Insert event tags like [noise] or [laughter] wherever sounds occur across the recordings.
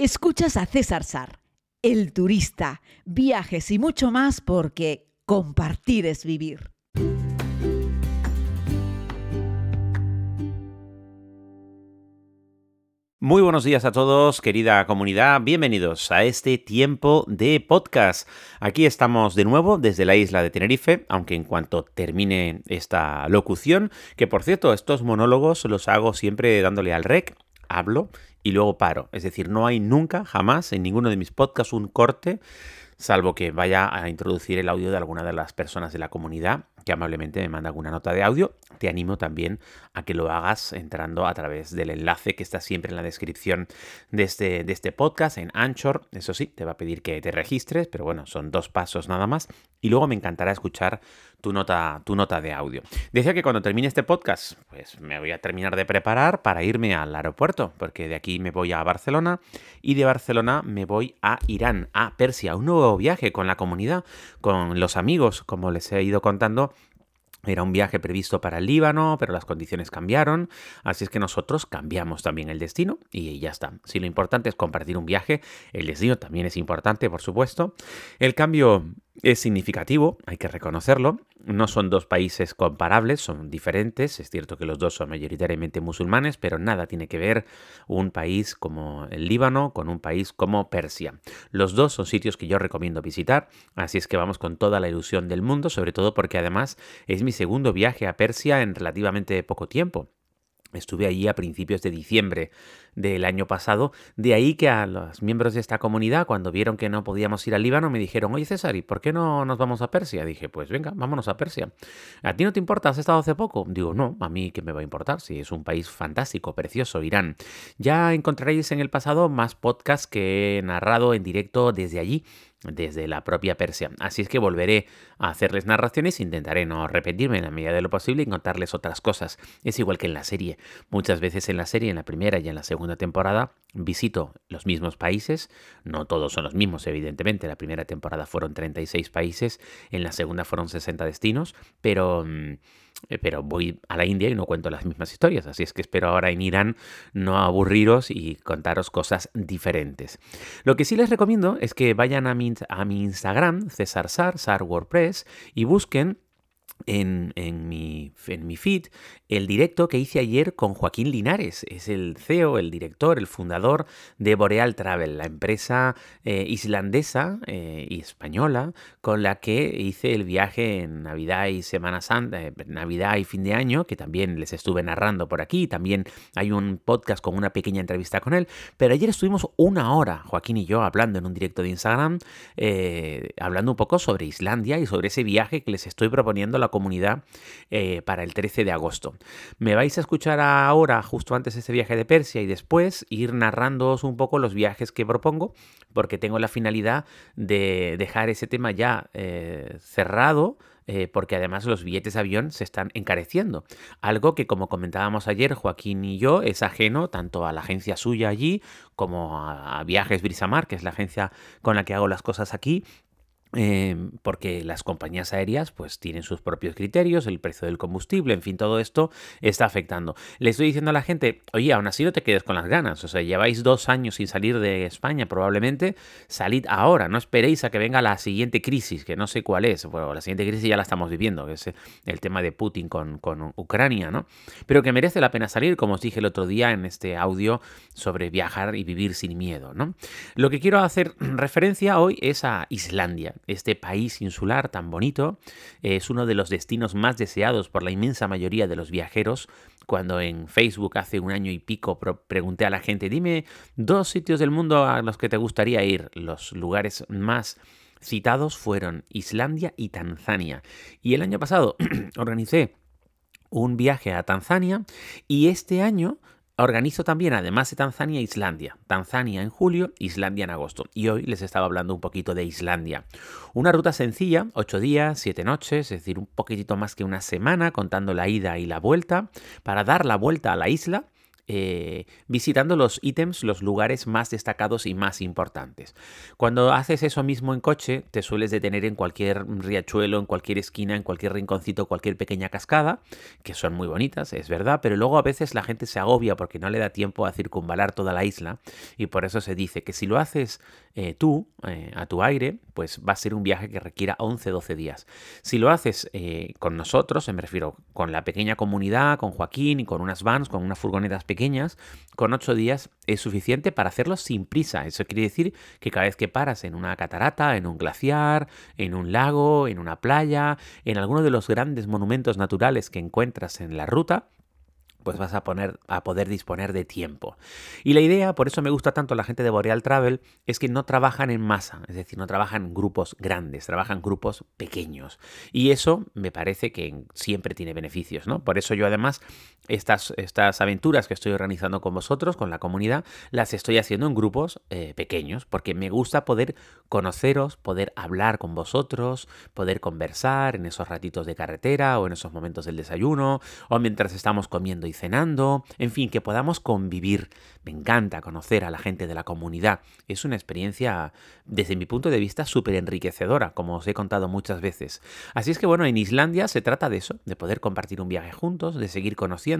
Escuchas a César Sar, el turista, viajes y mucho más porque compartir es vivir. Muy buenos días a todos, querida comunidad. Bienvenidos a este tiempo de podcast. Aquí estamos de nuevo desde la isla de Tenerife, aunque en cuanto termine esta locución, que por cierto, estos monólogos los hago siempre dándole al rec, hablo y luego paro. Es decir, no hay nunca, jamás, en ninguno de mis podcasts un corte, salvo que vaya a introducir el audio de alguna de las personas de la comunidad que amablemente me manda alguna nota de audio. Te animo también a que lo hagas entrando a través del enlace que está siempre en la descripción de este, de este podcast, en Anchor. Eso sí, te va a pedir que te registres, pero bueno, son dos pasos nada más. Y luego me encantará escuchar tu nota, tu nota de audio. Decía que cuando termine este podcast, pues me voy a terminar de preparar para irme al aeropuerto, porque de aquí me voy a Barcelona y de Barcelona me voy a Irán, a Persia, un nuevo viaje con la comunidad, con los amigos, como les he ido contando era un viaje previsto para el Líbano, pero las condiciones cambiaron, así es que nosotros cambiamos también el destino y ya está. Si lo importante es compartir un viaje, el destino también es importante, por supuesto. El cambio es significativo, hay que reconocerlo. No son dos países comparables, son diferentes. Es cierto que los dos son mayoritariamente musulmanes, pero nada tiene que ver un país como el Líbano con un país como Persia. Los dos son sitios que yo recomiendo visitar, así es que vamos con toda la ilusión del mundo, sobre todo porque además es mi segundo viaje a Persia en relativamente poco tiempo. Estuve allí a principios de diciembre del año pasado. De ahí que a los miembros de esta comunidad, cuando vieron que no podíamos ir al Líbano, me dijeron, oye César, ¿y por qué no nos vamos a Persia? Dije, pues venga, vámonos a Persia. ¿A ti no te importa? ¿Has estado hace poco? Digo, no, a mí qué me va a importar si es un país fantástico, precioso, Irán. Ya encontraréis en el pasado más podcasts que he narrado en directo desde allí desde la propia Persia. Así es que volveré a hacerles narraciones, intentaré no repetirme en la medida de lo posible y contarles otras cosas. Es igual que en la serie. Muchas veces en la serie, en la primera y en la segunda temporada, visito los mismos países. No todos son los mismos, evidentemente. La primera temporada fueron 36 países, en la segunda fueron 60 destinos, pero... Mm, eh, pero voy a la India y no cuento las mismas historias, así es que espero ahora en Irán no aburriros y contaros cosas diferentes. Lo que sí les recomiendo es que vayan a mi, a mi Instagram, César Sar, Sar WordPress, y busquen en, en, mi, en mi feed el directo que hice ayer con Joaquín Linares. Es el CEO, el director, el fundador de Boreal Travel, la empresa eh, islandesa eh, y española con la que hice el viaje en Navidad y Semana Santa, eh, Navidad y fin de año, que también les estuve narrando por aquí. También hay un podcast con una pequeña entrevista con él. Pero ayer estuvimos una hora, Joaquín y yo, hablando en un directo de Instagram, hablando un poco sobre Islandia y sobre ese viaje que les estoy proponiendo a comunidad para el 13 de agosto. Me vais a escuchar ahora, justo antes de ese viaje de Persia y después ir narrándoos un poco los viajes que propongo, porque tengo la finalidad de dejar ese tema ya eh, cerrado eh, porque además los billetes de avión se están encareciendo. Algo que, como comentábamos ayer, Joaquín y yo, es ajeno tanto a la agencia suya allí como a, a Viajes Brisamar, que es la agencia con la que hago las cosas aquí, Em, porque las compañías aéreas pues tienen sus propios criterios, el precio del combustible, en fin, todo esto está afectando. Le estoy diciendo a la gente, oye, aún así no te quedes con las ganas, o sea, lleváis dos años sin salir de España probablemente, salid ahora, no esperéis a que venga la siguiente crisis, que no sé cuál es, bueno, la siguiente crisis ya la estamos viviendo, que es el tema de Putin con, con Ucrania, ¿no? Pero que merece la pena salir, como os dije el otro día en este audio sobre viajar y vivir sin miedo, ¿no? Lo que quiero hacer [clears throat] referencia hoy es a Islandia este país insular tan bonito es uno de los destinos más deseados por la inmensa mayoría de los viajeros. Cuando en Facebook hace un año y pico pregunté a la gente, dime dos sitios del mundo a los que te gustaría ir, los lugares más citados fueron Islandia y Tanzania. Y el año pasado [clears throat] organicé un viaje a Tanzania y este año Organizo también, además de Tanzania, Islandia. Tanzania en julio, Islandia en agosto. Y hoy les estaba hablando un poquito de Islandia. Una ruta sencilla, ocho días, siete noches, es decir, un poquitito más que una semana contando la ida y la vuelta, para dar la vuelta a la isla eh, visitando los ítems, los lugares más destacados y más importantes. Cuando haces eso mismo en coche, te sueles detener en cualquier riachuelo, en cualquier esquina, en cualquier rinconcito, cualquier pequeña cascada, que son muy bonitas, es verdad, pero luego a veces la gente se agobia porque no le da tiempo a circunvalar toda la isla y por eso se dice que si lo haces eh, tú, eh, a tu aire, pues va a ser un viaje que requiera 11-12 días. Si lo haces con nosotros, me refiero con la pequeña comunidad, con Joaquín y con unas vans, con unas furgonetas pequeñas, con 8 días es suficiente para hacerlo sin prisa. Eso quiere decir que cada vez que paras en una catarata, en un glaciar, en un lago, en una playa, en alguno de los grandes monumentos naturales que encuentras en la ruta, pues vas a, poner, a poder disponer de tiempo. Y la idea, por eso me gusta tanto la gente de Boreal Travel, es que no trabajan en masa, es decir, no trabajan en grupos grandes, trabajan grupos pequeños. Y eso me parece que siempre tiene beneficios, ¿no? Por eso yo además estas, estas aventuras que estoy organizando con vosotros, con la comunidad, las estoy haciendo en grupos eh, pequeños, porque me gusta poder conoceros, poder hablar con vosotros, poder conversar en esos ratitos de carretera o en esos momentos del desayuno, o mientras estamos comiendo y cenando, en fin, que podamos convivir. Me encanta conocer a la gente de la comunidad. Es una experiencia, desde mi punto de vista, súper enriquecedora, como os he contado muchas veces. Así es que bueno, en Islandia se trata de eso, de poder compartir un viaje juntos, de seguir conociendo.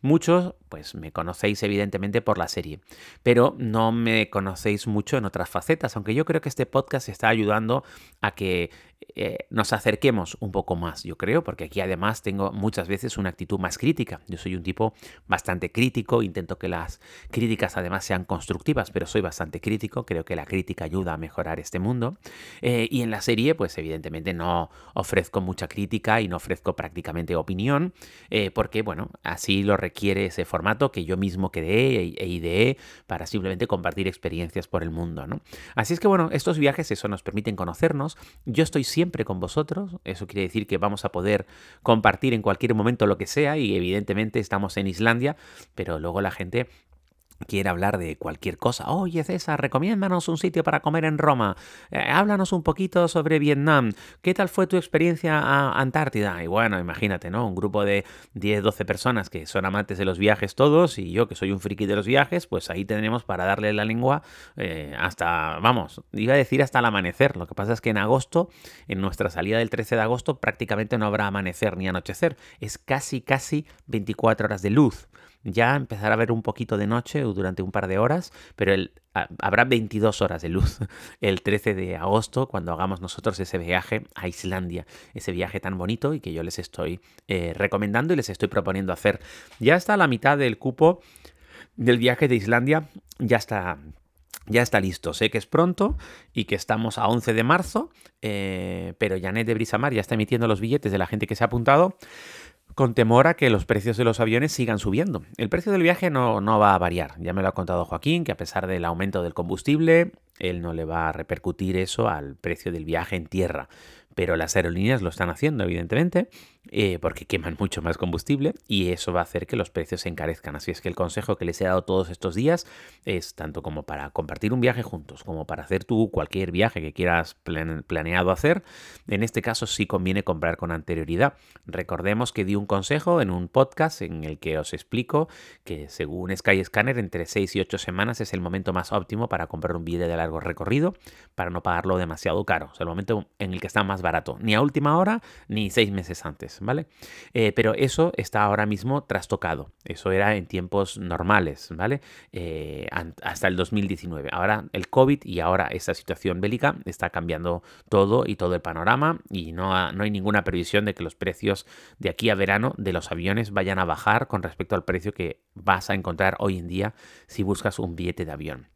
Muchos, pues me conocéis evidentemente por la serie, pero no me conocéis mucho en otras facetas, aunque yo creo que este podcast está ayudando a que eh, nos acerquemos un poco más, yo creo, porque aquí además tengo muchas veces una actitud más crítica. Yo soy un tipo bastante crítico, intento que las críticas además sean constructivas, pero soy bastante crítico, creo que la crítica ayuda a mejorar este mundo. Eh, y en la serie, pues evidentemente no ofrezco mucha crítica y no ofrezco prácticamente opinión, eh, porque bueno, así lo requiere ese formato que yo mismo creé e, e ideé para simplemente compartir experiencias por el mundo. ¿no? Así es que bueno, estos viajes eso nos permiten conocernos. Yo estoy siempre con vosotros. Eso quiere decir que vamos a poder compartir en cualquier momento lo que sea y evidentemente estamos en Islandia, pero luego la gente quiere hablar de cualquier cosa. Oye, César, recomiéndanos un sitio para comer en Roma. Eh, háblanos un poquito sobre Vietnam. ¿Qué tal fue tu experiencia a Antártida? Y bueno, imagínate, ¿no? Un grupo de 10, 12 personas que son amantes de los viajes todos y yo que soy un friki de los viajes, pues ahí tenemos para darle la lengua eh, hasta, vamos, iba a decir hasta el amanecer. Lo que pasa es que en agosto, en nuestra salida del 13 de agosto, prácticamente no habrá amanecer ni anochecer. Es casi, casi 24 horas de luz ya empezará a haber un poquito de noche durante un par de horas, pero habrá 22 horas de luz [laughs] el 13 de agosto cuando hagamos nosotros ese viaje a Islandia, ese viaje tan bonito y que yo les estoy eh, recomendando y les estoy proponiendo hacer. Ya está la mitad del cupo del viaje de Islandia, ya está ya está listo. Sé que es pronto y que estamos a 11 de marzo, eh, pero Janet de Brisamar ya está emitiendo los billetes de la gente que se ha apuntado con temor a que los precios de los aviones sigan subiendo. El precio del viaje no, no, va a variar. Ya me lo ha contado Joaquín, que a pesar del aumento del combustible, él no le va a repercutir eso al precio del viaje en tierra pero las aerolíneas lo están haciendo, evidentemente, eh, porque queman mucho más combustible y eso va a hacer que los precios se encarezcan. Así es que el consejo que les he dado todos estos días es tanto como para compartir un viaje juntos, como para hacer tú cualquier viaje que quieras planeado hacer. En este caso sí conviene comprar con anterioridad. Recordemos que di un consejo en un podcast en el que os explico que según Skyscanner entre 6 y 8 semanas es el momento más óptimo para comprar un billete de largo recorrido para no pagarlo demasiado caro. O sea, el momento en el que está más barato, ni a última hora ni seis meses antes, ¿vale? Eh, pero eso está ahora mismo trastocado. Eso era en tiempos normales, ¿vale? Eh, hasta el 2019. Ahora el COVID y ahora esta situación bélica está cambiando todo y todo el panorama y no, no hay ninguna previsión de que los precios de aquí a verano de los aviones vayan a bajar con respecto al precio que vas a encontrar hoy en día si buscas un billete de avión.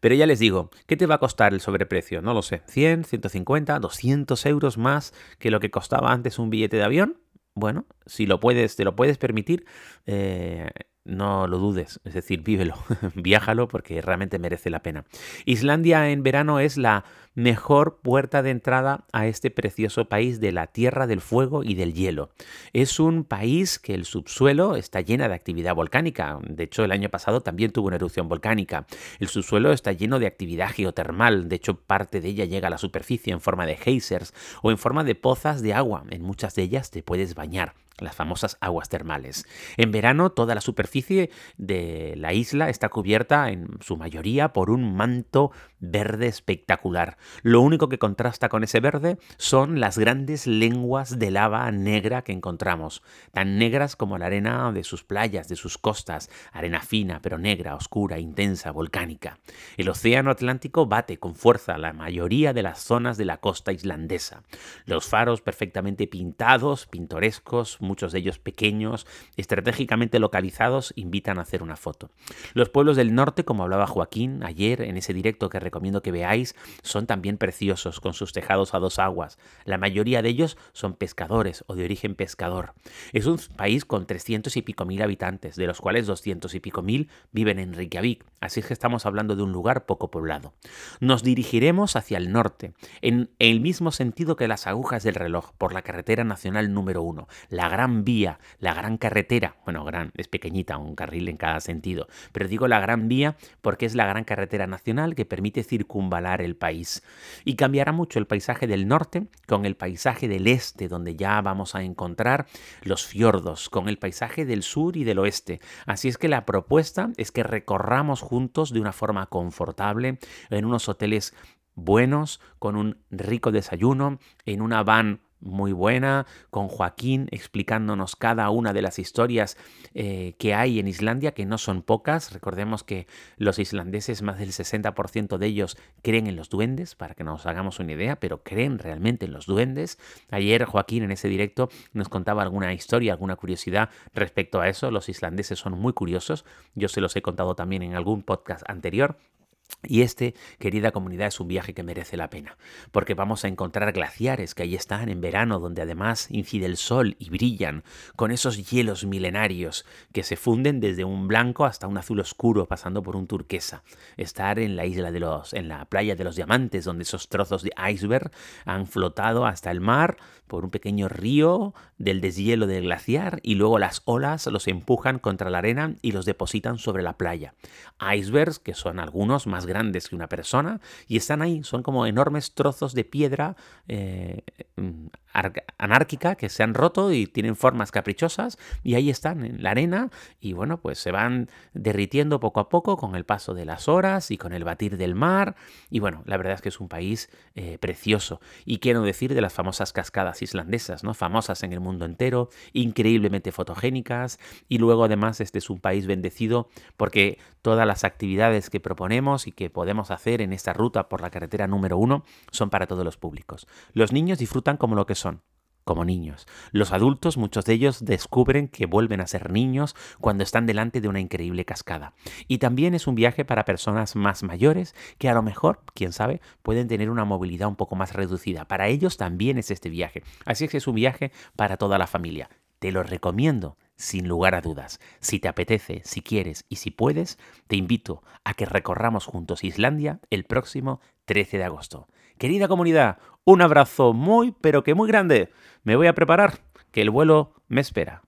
Pero ya les digo, ¿qué te va a costar el sobreprecio? No lo sé, 100, 150, 200 euros más que lo que costaba antes un billete de avión. Bueno, si lo puedes, te lo puedes permitir, eh, no lo dudes, es decir, vívelo, [laughs] viájalo porque realmente merece la pena. Islandia en verano es la mejor puerta de entrada a este precioso país de la tierra del fuego y del hielo. Es un país que el subsuelo está llena de actividad volcánica. De hecho, el año pasado también tuvo una erupción volcánica. El subsuelo está lleno de actividad geotermal. De hecho, parte de ella llega a la superficie en forma de geysers o en forma de pozas de agua. En muchas de ellas te puedes bañar las famosas aguas termales. En verano toda la superficie de la isla está cubierta en su mayoría por un manto verde espectacular. Lo único que contrasta con ese verde son las grandes lenguas de lava negra que encontramos, tan negras como la arena de sus playas, de sus costas, arena fina pero negra, oscura, intensa, volcánica. El océano Atlántico bate con fuerza la mayoría de las zonas de la costa islandesa. Los faros perfectamente pintados, pintorescos, muchos de ellos pequeños, estratégicamente localizados, invitan a hacer una foto. Los pueblos del norte, como hablaba Joaquín ayer en ese directo que recomiendo que veáis, son también preciosos, con sus tejados a dos aguas. La mayoría de ellos son pescadores o de origen pescador. Es un país con 300 y pico mil habitantes, de los cuales 200 y pico mil viven en Reykjavik, así que estamos hablando de un lugar poco poblado. Nos dirigiremos hacia el norte, en el mismo sentido que las agujas del reloj, por la carretera nacional número uno, la gran vía, la gran carretera, bueno, gran, es pequeñita, un carril en cada sentido, pero digo la gran vía porque es la gran carretera nacional que permite circunvalar el país. Y cambiará mucho el paisaje del norte con el paisaje del este, donde ya vamos a encontrar los fiordos, con el paisaje del sur y del oeste. Así es que la propuesta es que recorramos juntos de una forma confortable en unos hoteles buenos, con un rico desayuno, en una van muy buena, con Joaquín explicándonos cada una de las historias eh, que hay en Islandia, que no son pocas. Recordemos que los islandeses, más del 60% de ellos, creen en los duendes, para que nos hagamos una idea, pero creen realmente en los duendes. Ayer Joaquín en ese directo nos contaba alguna historia, alguna curiosidad respecto a eso. Los islandeses son muy curiosos. Yo se los he contado también en algún podcast anterior. Y este, querida comunidad, es un viaje que merece la pena, porque vamos a encontrar glaciares que ahí están en verano, donde además incide el sol y brillan, con esos hielos milenarios que se funden desde un blanco hasta un azul oscuro, pasando por un turquesa. Estar en la isla de los, en la playa de los diamantes, donde esos trozos de iceberg han flotado hasta el mar por un pequeño río del deshielo del glaciar y luego las olas los empujan contra la arena y los depositan sobre la playa. Icebergs que son algunos grandes que una persona y están ahí, son como enormes trozos de piedra eh, anárquica que se han roto y tienen formas caprichosas y ahí están en la arena y bueno pues se van derritiendo poco a poco con el paso de las horas y con el batir del mar y bueno la verdad es que es un país eh, precioso. Y quiero decir de las famosas cascadas islandesas no famosas en el mundo entero increíblemente fotogénicas y luego además este es un país bendecido porque todas las actividades que proponemos y que podemos hacer en esta ruta por la carretera número uno son para todos los públicos. Los niños disfrutan como lo que son, como niños. Los adultos, muchos de ellos, descubren que vuelven a ser niños cuando están delante de una increíble cascada. Y también es un viaje para personas más mayores que a lo mejor, quién sabe, pueden tener una movilidad un poco más reducida. Para ellos también es este viaje. Así es que es un viaje para toda la familia. Te lo recomiendo sin lugar a dudas. Si te apetece, si quieres y si puedes, te invito a que recorramos juntos Islandia el próximo 13 de agosto. Querida comunidad, un abrazo muy, pero que muy grande. Me voy a preparar, que el vuelo me espera.